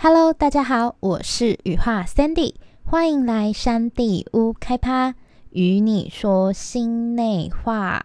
Hello，大家好，我是羽化 Sandy，欢迎来山地屋开趴，与你说心内话。